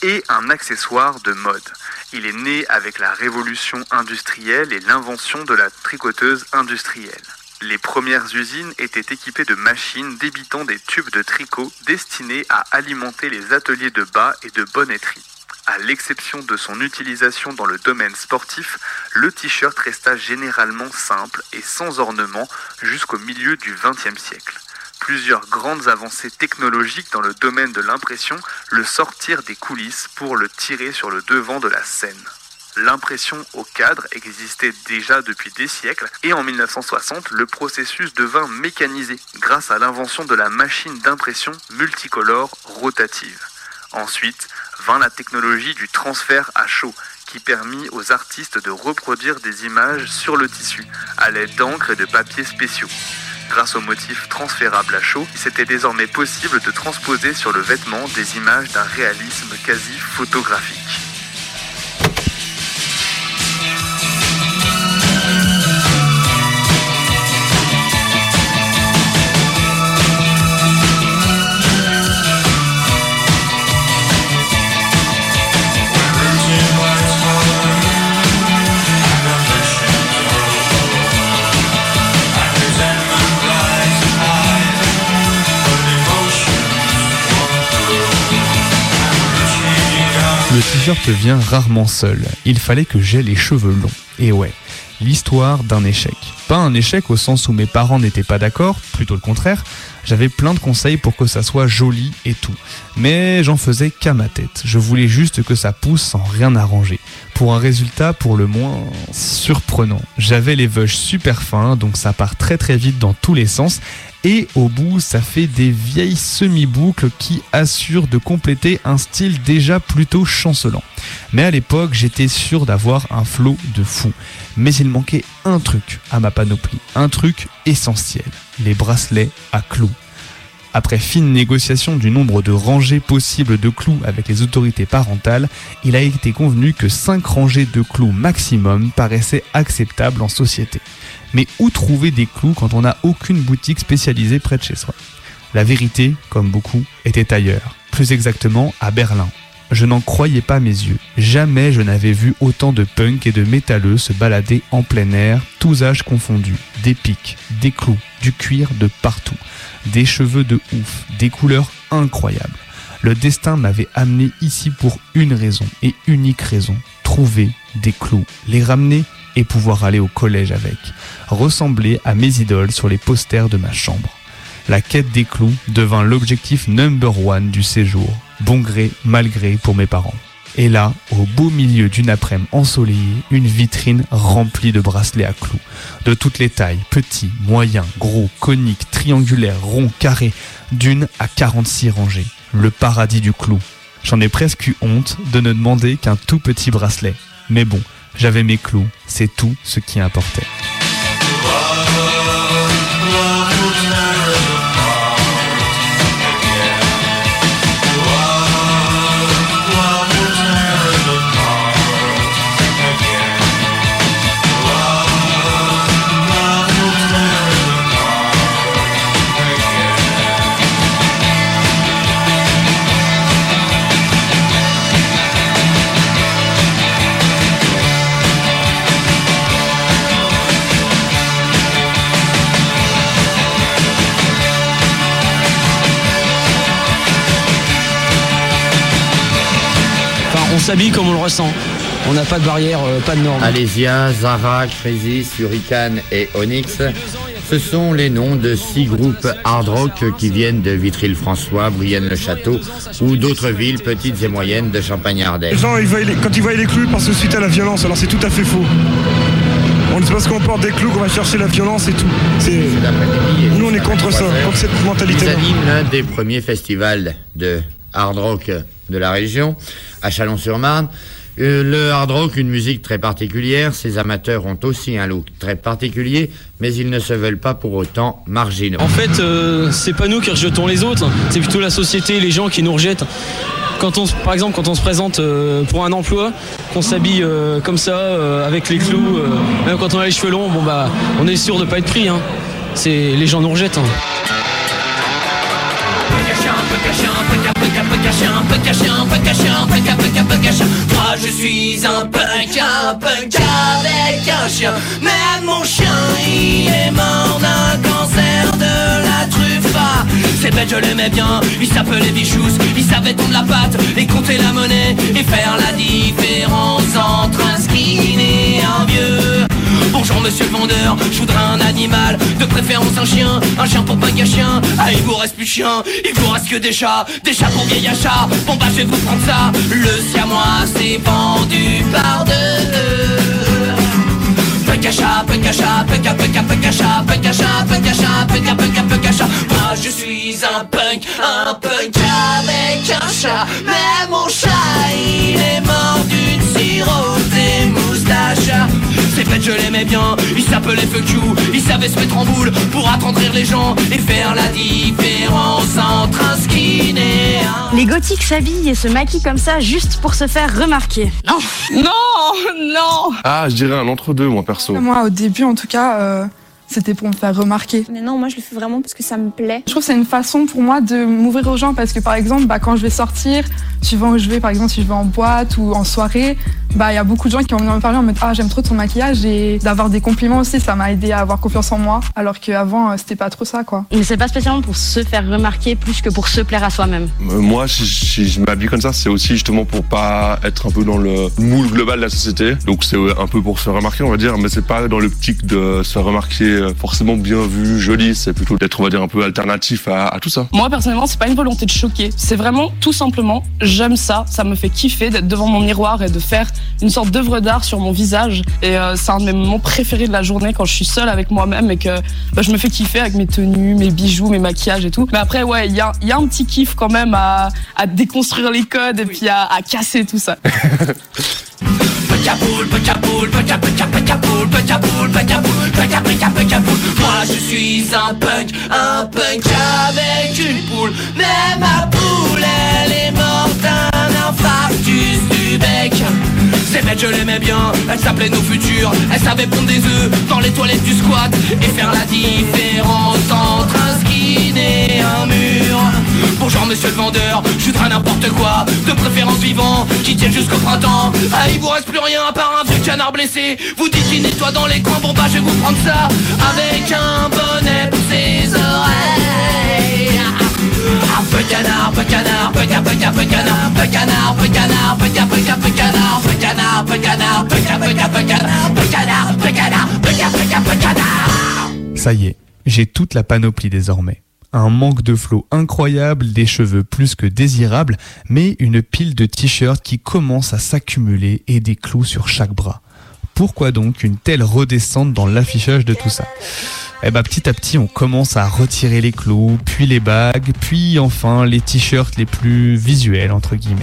et un accessoire de mode. Il est né avec la révolution industrielle et l'invention de la tricoteuse industrielle. Les premières usines étaient équipées de machines débitant des tubes de tricot destinés à alimenter les ateliers de bas et de bonnetterie. À l'exception de son utilisation dans le domaine sportif, le t-shirt resta généralement simple et sans ornement jusqu'au milieu du XXe siècle. Plusieurs grandes avancées technologiques dans le domaine de l'impression le sortirent des coulisses pour le tirer sur le devant de la scène. L'impression au cadre existait déjà depuis des siècles et en 1960, le processus devint mécanisé grâce à l'invention de la machine d'impression multicolore rotative. Ensuite, vint la technologie du transfert à chaud qui permit aux artistes de reproduire des images sur le tissu à l'aide d'encre et de papiers spéciaux. Grâce au motif transférable à chaud, c'était désormais possible de transposer sur le vêtement des images d'un réalisme quasi photographique. T-shirt vient rarement seul. Il fallait que j'aie les cheveux longs. Et ouais, l'histoire d'un échec. Pas un échec au sens où mes parents n'étaient pas d'accord, plutôt le contraire. J'avais plein de conseils pour que ça soit joli et tout. Mais j'en faisais qu'à ma tête. Je voulais juste que ça pousse sans rien arranger. Pour un résultat pour le moins surprenant. J'avais les veuches super fins, donc ça part très très vite dans tous les sens. Et au bout, ça fait des vieilles semi-boucles qui assurent de compléter un style déjà plutôt chancelant. Mais à l'époque, j'étais sûr d'avoir un flot de fou. Mais il manquait un truc à ma panoplie, un truc essentiel, les bracelets à clous. Après fine négociation du nombre de rangées possibles de clous avec les autorités parentales, il a été convenu que 5 rangées de clous maximum paraissaient acceptables en société. Mais où trouver des clous quand on n'a aucune boutique spécialisée près de chez soi? La vérité, comme beaucoup, était ailleurs, plus exactement à Berlin. Je n'en croyais pas mes yeux. Jamais je n'avais vu autant de punks et de métalleux se balader en plein air, tous âges confondus. Des pics, des clous, du cuir de partout, des cheveux de ouf, des couleurs incroyables. Le destin m'avait amené ici pour une raison et unique raison. Trouver des clous, les ramener et pouvoir aller au collège avec. Ressembler à mes idoles sur les posters de ma chambre. La quête des clous devint l'objectif number one du séjour, bon gré, mal gré pour mes parents. Et là, au beau milieu d'une après-midi ensoleillée, une vitrine remplie de bracelets à clous. De toutes les tailles, petits, moyens, gros, coniques, triangulaires, ronds, carrés, d'une à 46 rangées. Le paradis du clou. J'en ai presque eu honte de ne demander qu'un tout petit bracelet. Mais bon, j'avais mes clous, c'est tout ce qui importait. S'habille comme on le ressent. On n'a pas de barrière, euh, pas de normes. Alésia, Zara, Crisis, Hurricane et Onyx, ce sont les noms de six groupes hard rock qui viennent de Vitry-le-François, Brienne-le-Château ou d'autres villes petites et moyennes de Champagne-Ardenne. Les gens, ils voient les- quand ils voient les clous, ils pensent suite à la violence, alors c'est tout à fait faux. On c'est parce qu'on porte des clous qu'on va chercher la violence et tout. C'est... Nous, on est contre ça, contre cette Ils mentalité-là. animent l'un des premiers festivals de hard rock de la région, à Chalon-sur-Marne. Euh, le hard rock, une musique très particulière, ses amateurs ont aussi un look très particulier, mais ils ne se veulent pas pour autant marginaux. En fait, euh, c'est pas nous qui rejetons les autres, c'est plutôt la société, les gens qui nous rejettent. Quand on, se- par exemple, quand on se présente euh, pour un emploi, qu'on s'habille euh, comme ça, euh, avec les clous, euh, même quand on a les cheveux longs, bon bah, on est sûr de pas être pris. Hein. C'est les gens nous rejettent. hein. Moi je suis un punk, un punk avec un chien. Même mon chien il est mort d'un cancer de la truffe Ah, C'est bête je l'aimais bien, il s'appelait Bichous. Il savait tondre la patte et compter la monnaie Et faire la différence entre un skin et un vieux Bonjour monsieur le vendeur, je voudrais un animal De préférence un chien, un chien pour punk à chien Ah il vous reste plus chien, il vous reste que des chats Des chats pour vieil achat, bon bah je vais vous prendre ça. Le siamois c'est vendu par deux. Punk à chat, punk à chat, punk à punk à punk à chat, punk à chat, punk à chat, punk à punk à punk à chat. Moi je suis un punk, un punk avec un chat. Mais mon chat il est mort d'une cirrhose des moustaches C'est bête je l'aimais bien, il s'appelait Fuck You Il savait se mettre en boule pour attendrir les gens Et faire la différence entre un skin et un... Les gothiques s'habillent et se maquillent comme ça juste pour se faire remarquer. Non Non, non. Ah, je dirais un entre-deux, moi, perso. Moi, au début, en tout cas, euh, c'était pour me faire remarquer. Mais non, moi je le fais vraiment parce que ça me plaît. Je trouve que c'est une façon pour moi de m'ouvrir aux gens parce que par exemple, bah, quand je vais sortir, suivant où je vais, par exemple, si je vais en boîte ou en soirée, bah il y a beaucoup de gens qui vont venir me parler en mode ah j'aime trop ton maquillage et d'avoir des compliments aussi, ça m'a aidé à avoir confiance en moi, alors qu'avant euh, c'était pas trop ça quoi. Mais c'est pas spécialement pour se faire remarquer plus que pour se plaire à soi-même. Euh, Moi, si, si je m'habille comme ça, c'est aussi justement pour pas être un peu dans le moule global de la société. Donc c'est un peu pour se remarquer, on va dire, mais c'est pas dans l'optique de se remarquer forcément bien vu, joli. C'est plutôt d'être, on va dire, un peu alternatif à, à tout ça. Moi personnellement, c'est pas une volonté de choquer, c'est vraiment tout simplement j'aime ça, ça me fait kiffer d'être devant mon miroir et de faire une sorte d'œuvre d'art sur mon visage et euh, c'est un de mes moments préférés de la journée quand je suis seule avec moi-même et que bah, je me fais kiffer avec mes tenues, mes bijoux, mes maquillages et tout. Mais après ouais, il y a, il y a un petit kiff quand même à, à déconstruire les codes et puis à, à casser tout ça. Moi je suis un punk, un punk avec une poule. Mais ma poule, elle est morte d'un infarctus du bec. C'est bête, je l'aimais bien, elle s'appelait nos futurs. Elle savait pondre des œufs dans les toilettes du squat et faire la différence entre un un mur. Bonjour monsieur le vendeur, je voudrais n'importe quoi, de préférence vivant, qui tienne jusqu'au printemps. Ah, il vous reste plus rien à part un vieux canard blessé. Vous dites qu'il nettoie dans les coins, bon bah je vais vous prendre ça avec un bonnet pour ses oreilles. Un peu canard, peu canard, peu ca, peu ca, peu canard, peu canard, peu canard, peu ca, peu ca, peu canard, peu canard, peu canard, peu ca, peu ca, peu canard, peu canard, peu canard, peu ca, peu ca, peu canard. Ça y est, j'ai toute la panoplie désormais. Un manque de flot incroyable, des cheveux plus que désirables, mais une pile de t-shirts qui commence à s'accumuler et des clous sur chaque bras. Pourquoi donc une telle redescente dans l'affichage de tout ça? Eh ben petit à petit on commence à retirer les clous, puis les bagues, puis enfin les t-shirts les plus visuels entre guillemets.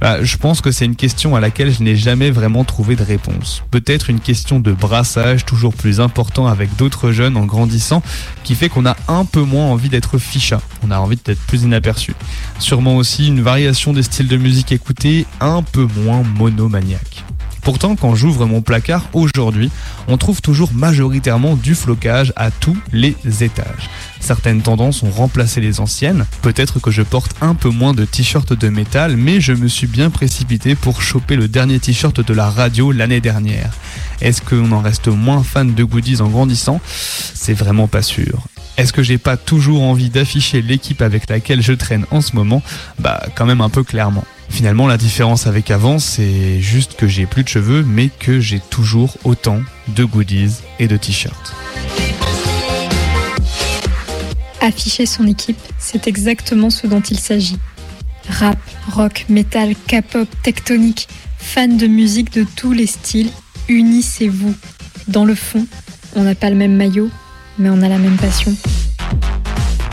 Bah, je pense que c'est une question à laquelle je n'ai jamais vraiment trouvé de réponse. Peut-être une question de brassage toujours plus important avec d'autres jeunes en grandissant qui fait qu'on a un peu moins envie d'être ficha. On a envie d'être plus inaperçu. Sûrement aussi une variation des styles de musique écoutés un peu moins monomaniaque. Pourtant, quand j'ouvre mon placard aujourd'hui, on trouve toujours majoritairement du flocage à tous les étages. Certaines tendances ont remplacé les anciennes. Peut-être que je porte un peu moins de t-shirts de métal, mais je me suis bien précipité pour choper le dernier t-shirt de la radio l'année dernière. Est-ce qu'on en reste moins fan de goodies en grandissant? C'est vraiment pas sûr. Est-ce que j'ai pas toujours envie d'afficher l'équipe avec laquelle je traîne en ce moment? Bah quand même un peu clairement. Finalement, la différence avec avant, c'est juste que j'ai plus de cheveux, mais que j'ai toujours autant de goodies et de t-shirts. Afficher son équipe, c'est exactement ce dont il s'agit. Rap, rock, metal, K-pop, tectonique, fans de musique de tous les styles, unissez-vous. Dans le fond, on n'a pas le même maillot, mais on a la même passion.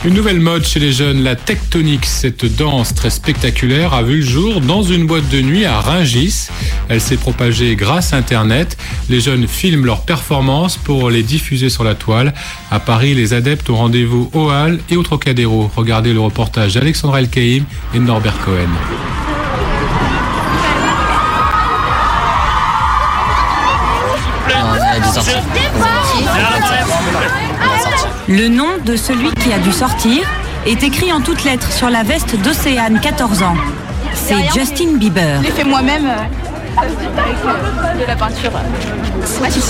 Une nouvelle mode chez les jeunes, la tectonique, cette danse très spectaculaire, a vu le jour dans une boîte de nuit à Ringis. Elle s'est propagée grâce à Internet. Les jeunes filment leurs performances pour les diffuser sur la toile. À Paris, les adeptes ont rendez-vous au Hall et au Trocadéro. Regardez le reportage d'Alexandra Elkaïm et Norbert Cohen. Le nom de celui qui a dû sortir est écrit en toutes lettres sur la veste d'Océane, 14 ans. C'est Justin Bieber. Je l'ai fait moi-même euh, avec de la peinture.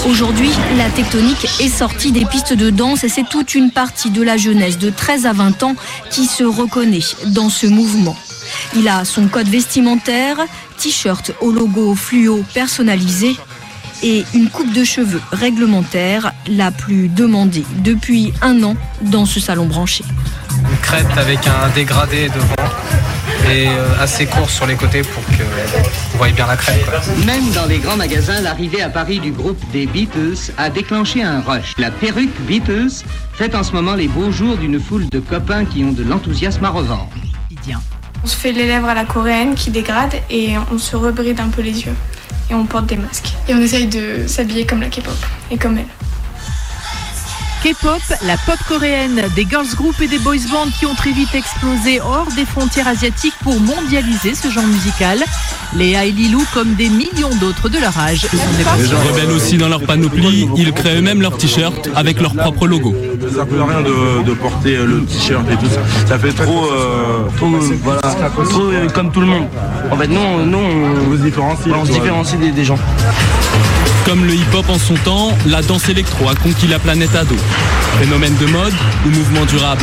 Aujourd'hui, la tectonique est sortie des pistes de danse et c'est toute une partie de la jeunesse de 13 à 20 ans qui se reconnaît dans ce mouvement. Il a son code vestimentaire, t-shirt au logo fluo personnalisé et une coupe de cheveux réglementaire la plus demandée depuis un an dans ce salon branché. Une crête avec un dégradé devant et euh, assez court sur les côtés pour que vous voyez bien la crête. Quoi. Même dans les grands magasins, l'arrivée à Paris du groupe des Beatles a déclenché un rush. La perruque Beatles fait en ce moment les beaux jours d'une foule de copains qui ont de l'enthousiasme à revendre. On se fait les lèvres à la coréenne qui dégrade et on se rebride un peu les yeux. Et on porte des masques. Et on essaye de s'habiller comme la K-pop et comme elle. K-pop, la pop coréenne, des girls group et des boys bands qui ont très vite explosé hors des frontières asiatiques pour mondialiser ce genre musical. Léa et Lilou, comme des millions d'autres de leur âge, sont des Les gens rebelles aussi dans leur panoplie, ils créent eux-mêmes leurs t-shirts avec leur propre logo. Ça sert plus à rien de, de porter le t-shirt et tout ça. Ça fait trop, euh, trop, voilà, trop euh, comme tout le monde. En fait, nous, nous on, vous différencie, on se différencie des, des gens. Comme le hip-hop en son temps, la danse électro a conquis la planète ado. Phénomène de mode ou mouvement durable?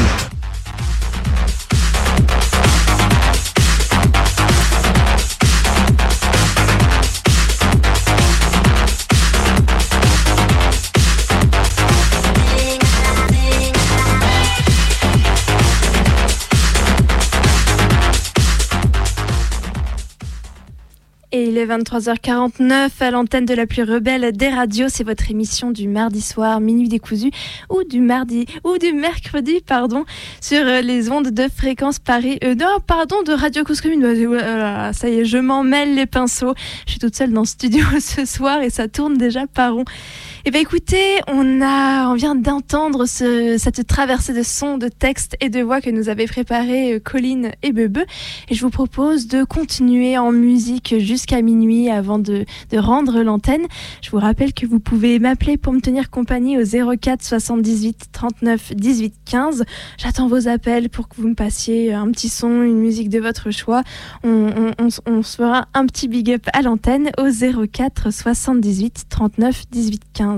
Est 23h49 à l'antenne de la plus rebelle des radios. C'est votre émission du mardi soir, minuit décousu, ou du mardi, ou du mercredi, pardon, sur euh, les ondes de fréquence Paris. Euh, pardon, de Radio Cause Commune. Ouais, voilà, ça y est, je m'en mêle les pinceaux. Je suis toute seule dans le studio ce soir et ça tourne déjà par rond. Eh bien écoutez, on, a, on vient d'entendre ce, cette traversée de sons, de textes et de voix que nous avaient préparé euh, Colline et Bebe. Et je vous propose de continuer en musique jusqu'à minuit avant de, de rendre l'antenne. Je vous rappelle que vous pouvez m'appeler pour me tenir compagnie au 04 78 39 18 15. J'attends vos appels pour que vous me passiez un petit son, une musique de votre choix. On, on, on, on se fera un petit big up à l'antenne au 04 78 39 18 15.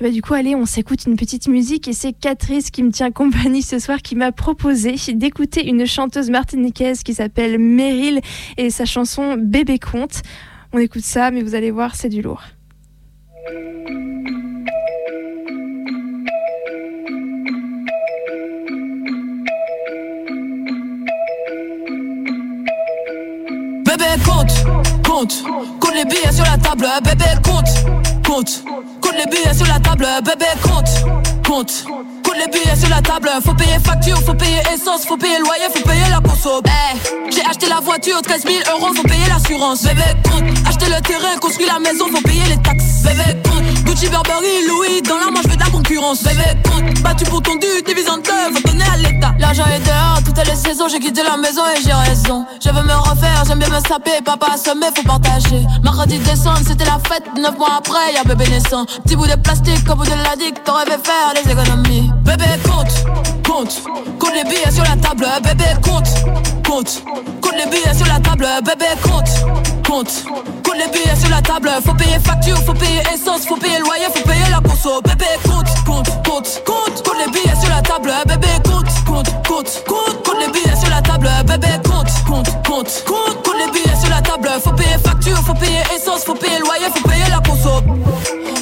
Et bah, du coup, allez, on s'écoute une petite musique et c'est Catrice qui me tient compagnie ce soir qui m'a proposé d'écouter une chanteuse martiniquaise qui s'appelle Meryl et sa chanson Bébé Conte. On écoute ça, mais vous allez voir, c'est du lourd. Bébé compte, compte, compte les billets sur la table, bébé compte, compte, les billets sur la table, bébé compte, compte, compte les billets sur la table, faut payer facture, faut payer essence, faut payer loyer, faut payer la conso. Eh, j'ai acheté la voiture, 13 000 euros, faut payer l'assurance. Bébé compte, acheter le terrain, construire la maison, faut payer les taxes. Bébé compte, Louis, dans la main, je fais de la concurrence. Bébé compte, battu pour ton dû, divise deux, donner à l'État. L'argent est dehors, toutes les saisons, j'ai quitté la maison et j'ai raison. Je veux me refaire, j'aime bien me saper, papa assommé, faut partager. Mercredi décembre, c'était la fête, neuf mois après, y'a bébé naissant. Petit bout de plastique, au bout de la dick, t'aurais fait faire des économies. Bébé compte, compte, compte les billets sur la table, bébé compte, compte, compte les billets sur la table, bébé compte, compte, les billets sur la table, faut payer facture, faut payer essence, faut payer loyer, faut payer la conso, bébé. Compte, compte, compte, compte, compte les billets sur la table, bébé. Compte, compte, compte, compte, compte les billets sur la table, bébé. Compte, compte, compte, compte, compte les billets faut payer essence, faut payer loyer, faut payer la conso.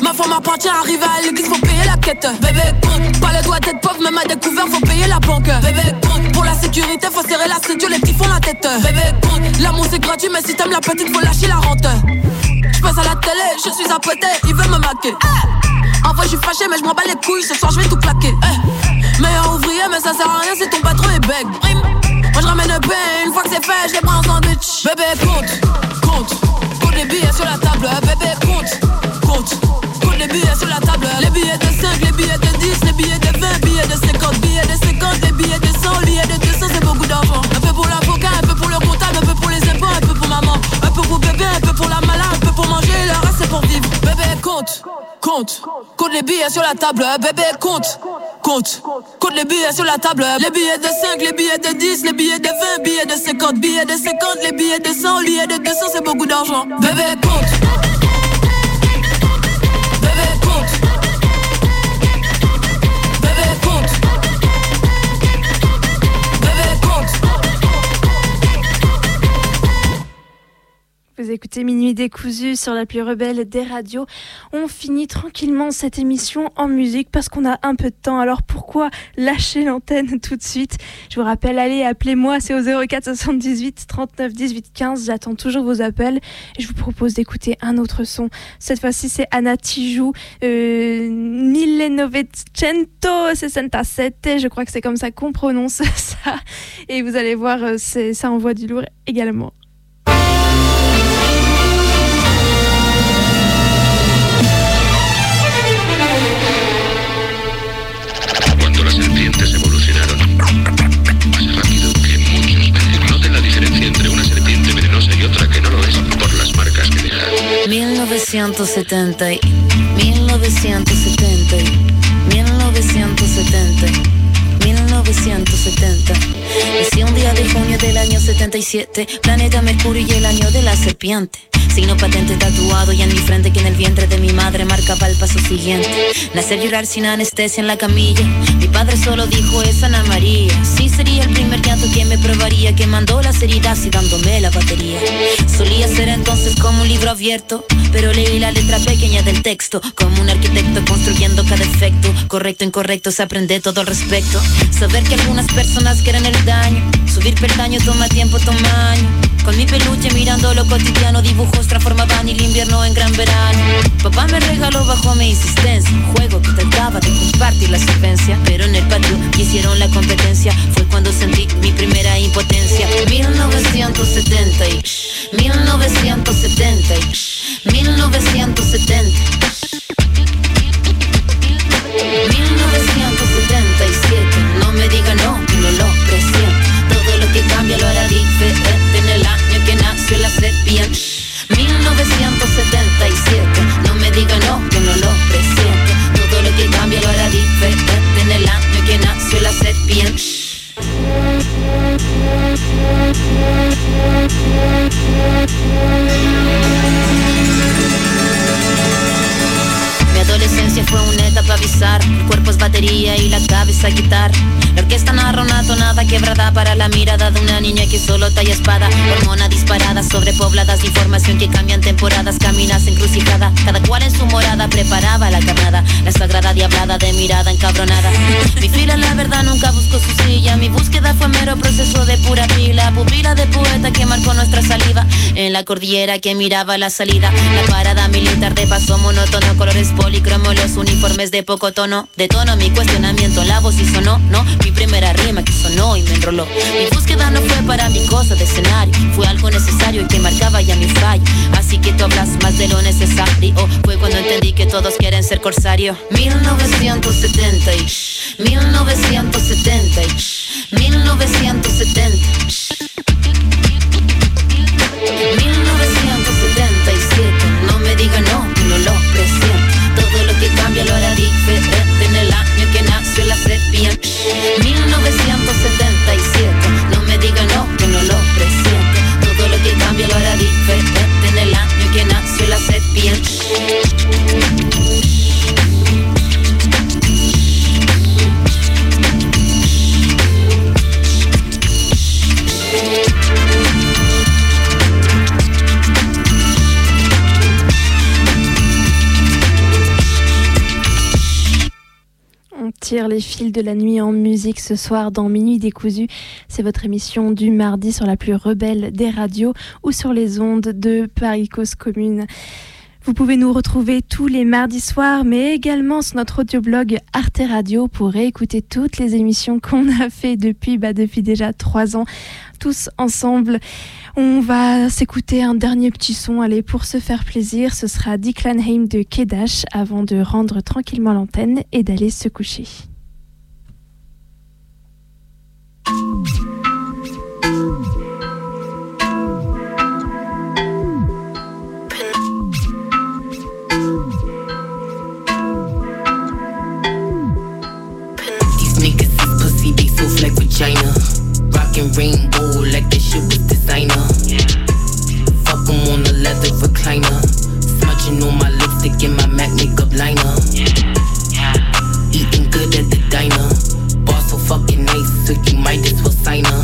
Ma femme appartient, arrive à l'église, faut payer la quête. Bébé, compte, pas le doigt d'être pauvre, même à découvert, faut payer la banque. Bébé, compte, pour la sécurité, faut serrer la ceinture, les petits font la tête. Bébé, compte, l'amour c'est gratuit, mais si t'aimes la petite, faut lâcher la rente. Je passe à la télé, je suis à côté, il veut me maquer. En vrai, je suis fâché, mais je m'en bats les couilles, ce soir je vais tout claquer. Eh. Meilleur ouvrier, mais ça sert à rien si ton patron est beg. Moi je ramène pain, une fois que c'est fait, je les prends en sandwich. Bébé, compte, compte, compte les billets sur la table. Bébé, compte, compte, compte les billets sur la table. Les billets de 5, les billets de 10, les billets de 20, billets de 50, billets de 50, les billets de 100, billets de Bébé, compte, compte, compte les billets sur la table. Bébé, compte, compte, compte les billets sur la table. Les billets de 5, les billets de 10, les billets de 20, billets de 50, billets de 50, les billets de 100, billets de 200, c'est beaucoup d'argent. Bébé, compte. Écoutez Minuit décousu sur la plus rebelle des radios. On finit tranquillement cette émission en musique parce qu'on a un peu de temps. Alors pourquoi lâcher l'antenne tout de suite? Je vous rappelle, allez, appelez-moi, c'est au 04 78 39 18 15. J'attends toujours vos appels et je vous propose d'écouter un autre son. Cette fois-ci, c'est Anna Tijou, euh, Millenovecento 67. Je crois que c'est comme ça qu'on prononce ça. Et vous allez voir, euh, ça envoie du lourd également. 1970, y- 1970, y- 1970, y- 1970. Nací un día de junio del año 77, planeta Mercurio y el año de la serpiente. Signo patente tatuado y en mi frente que en el vientre de mi madre marcaba el paso siguiente. Nacer llorar sin anestesia en la camilla. Mi padre solo dijo es Ana María. Sí sería el primer llanto que me probaría, que mandó las heridas y dándome la batería. Solía ser entonces como un libro abierto, pero leí la letra pequeña del texto, como un arquitecto construyendo cada efecto. Correcto, incorrecto, se aprende todo al respecto. Saber que algunas personas quieren el daño, subir peldaño toma tiempo, toma año. Con mi peluche mirando lo cotidiano, dibujos transformaban el invierno en gran verano. Papá me regaló bajo mi insistencia un juego que trataba de compartir la solvencia, pero en el patio hicieron la competencia. Fue cuando sentí mi primera impotencia. 1970 y 1970 y 1970. 1977, 900 batería y la cabeza guitarra. La orquesta narra una tonada quebrada para la mirada de una niña que solo talla espada. Hormona disparada, sobrepobladas de información que cambian temporadas. Caminas encrucijada, cada cual en su morada preparaba la carnada. La sagrada diablada de mirada encabronada. Mi fila, la verdad, nunca buscó su silla. Mi búsqueda fue mero proceso de pura pila. Pupila de poeta que marcó nuestra saliva. En la cordillera que miraba la salida. La parada militar de paso monótono. Colores policromos, los uniformes de poco tono. De tono mi cuestionamiento, la voz y sonó, no. Mi primera rima que sonó y me enroló. Mi búsqueda no fue para mi cosa de escenario. Fue algo necesario y que marcaba ya mi fallo. Así que tú hablas más de lo necesario. Fue cuando entendí que todos quieren ser corsario. 1970 y 1970 y 1970. 1977, no me diga no, que no lo presiento. Todo lo que cambia lo hará diferente la serpiente. 1977, no me diga no, que no lo presiento. Todo lo que cambia lo hará diferente en el año que nació la serpiente. Tire les fils de la nuit en musique ce soir dans Minuit décousu. C'est votre émission du mardi sur la plus rebelle des radios ou sur les ondes de Paris Cause Commune. Vous pouvez nous retrouver tous les mardis soirs, mais également sur notre audioblog Arte Radio pour écouter toutes les émissions qu'on a fait depuis, bah, depuis déjà trois ans, tous ensemble. On va s'écouter un dernier petit son, allez, pour se faire plaisir. Ce sera Heim de Kedash avant de rendre tranquillement l'antenne et d'aller se coucher. Rockin' rainbow like that shit was designer. Fuck em on the leather recliner. Smudging on my lipstick and my MAC makeup liner. Eating good at the diner. Boss so fucking nice, so you might as well sign her.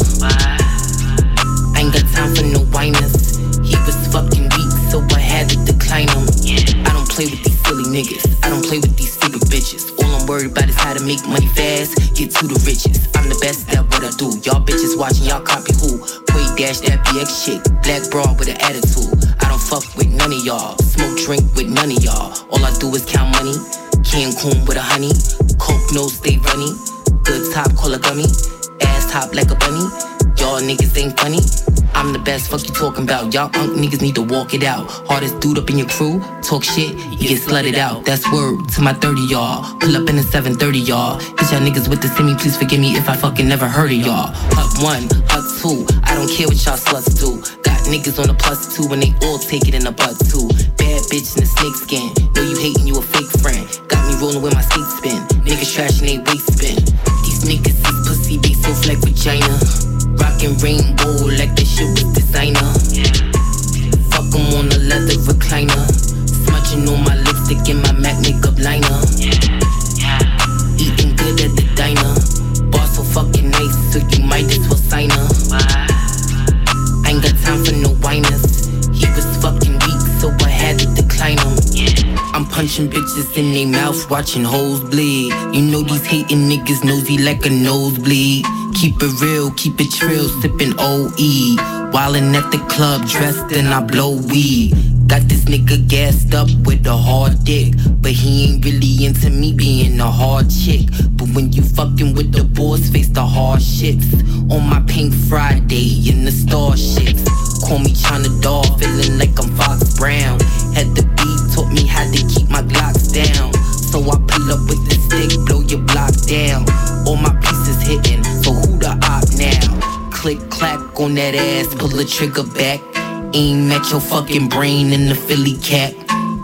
I ain't got time for no whiners. He was fucking weak, so I had to decline him. I don't play with these silly niggas. I don't play with these stupid bitches. I'm worried about is how to make money fast, get to the riches. I'm the best at what I do. Y'all bitches watching, y'all copy who? Quay dash that BX chick, black broad with an attitude. I don't fuck with none of y'all. Smoke drink with none of y'all. All I do is count money. Cancun with a honey. Coke no stay runny. Good top, call a gummy. Ass top like a bunny. Y'all niggas ain't funny. I'm the best, fuck you talking about. Y'all unk niggas need to walk it out. Hardest dude up in your crew, talk shit, you get slutted out. That's word to my 30 y'all. Pull up in a 730 y'all. Hit y'all niggas with the semi, please forgive me if I fucking never heard of y'all. Hut one, hut two, I don't care what y'all sluts do. Got niggas on the plus two and they all take it in the butt too. Bad bitch in the snake skin. Know you hating, you a fake friend. Got me rolling with my seat spin, Niggas trashing they waist spin. These niggas is pussy, they so like vagina. Their mouth, watching hoes bleed. You know these hating niggas nosy like a nosebleed. Keep it real, keep it trill, sipping OE. Wildin' at the club, dressed and I blow weed. Got this nigga gassed up with a hard dick. But he ain't really into me being a hard chick. But when you fucking with the boys, face the hard shits. On my pink Friday in the starships. Call me China Doll, feeling like I'm Fox Brown. Had the beat, taught me how to keep my Glocks down. So I pull up with the stick, blow your block down. All my pieces hitting, so who the op now? Click clack on that ass, pull the trigger back. Aim at your fucking brain in the Philly cat.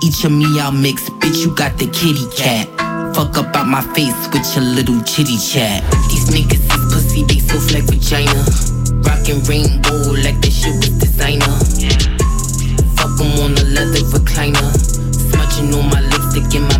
Each of me I'll mix, bitch, you got the kitty cat. Fuck up out my face with your little chitty chat. These niggas is pussy, they so like vagina. Rockin' rainbow like that shit was designer. Fuck em on the leather recliner. Smudging on my lipstick and my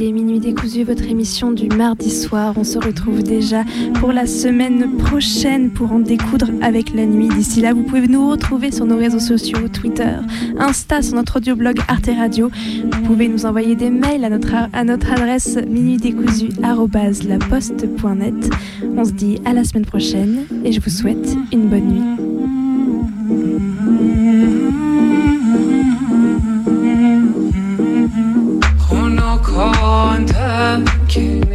Minuit décousu, votre émission du mardi soir. On se retrouve déjà pour la semaine prochaine pour en découdre avec la nuit. D'ici là, vous pouvez nous retrouver sur nos réseaux sociaux, Twitter, Insta, sur notre audioblog Arte Radio. Vous pouvez nous envoyer des mails à notre, à notre adresse minuitdécousu.laposte.net. On se dit à la semaine prochaine et je vous souhaite une bonne nuit.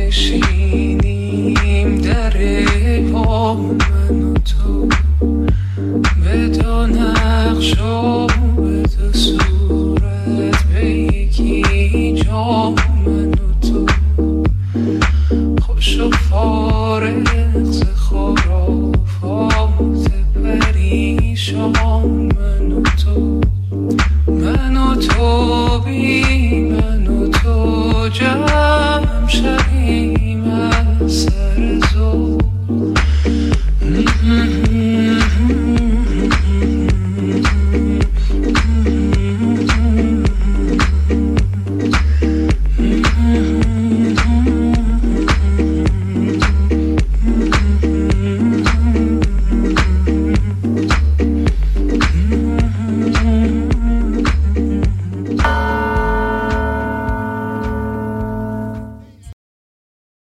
she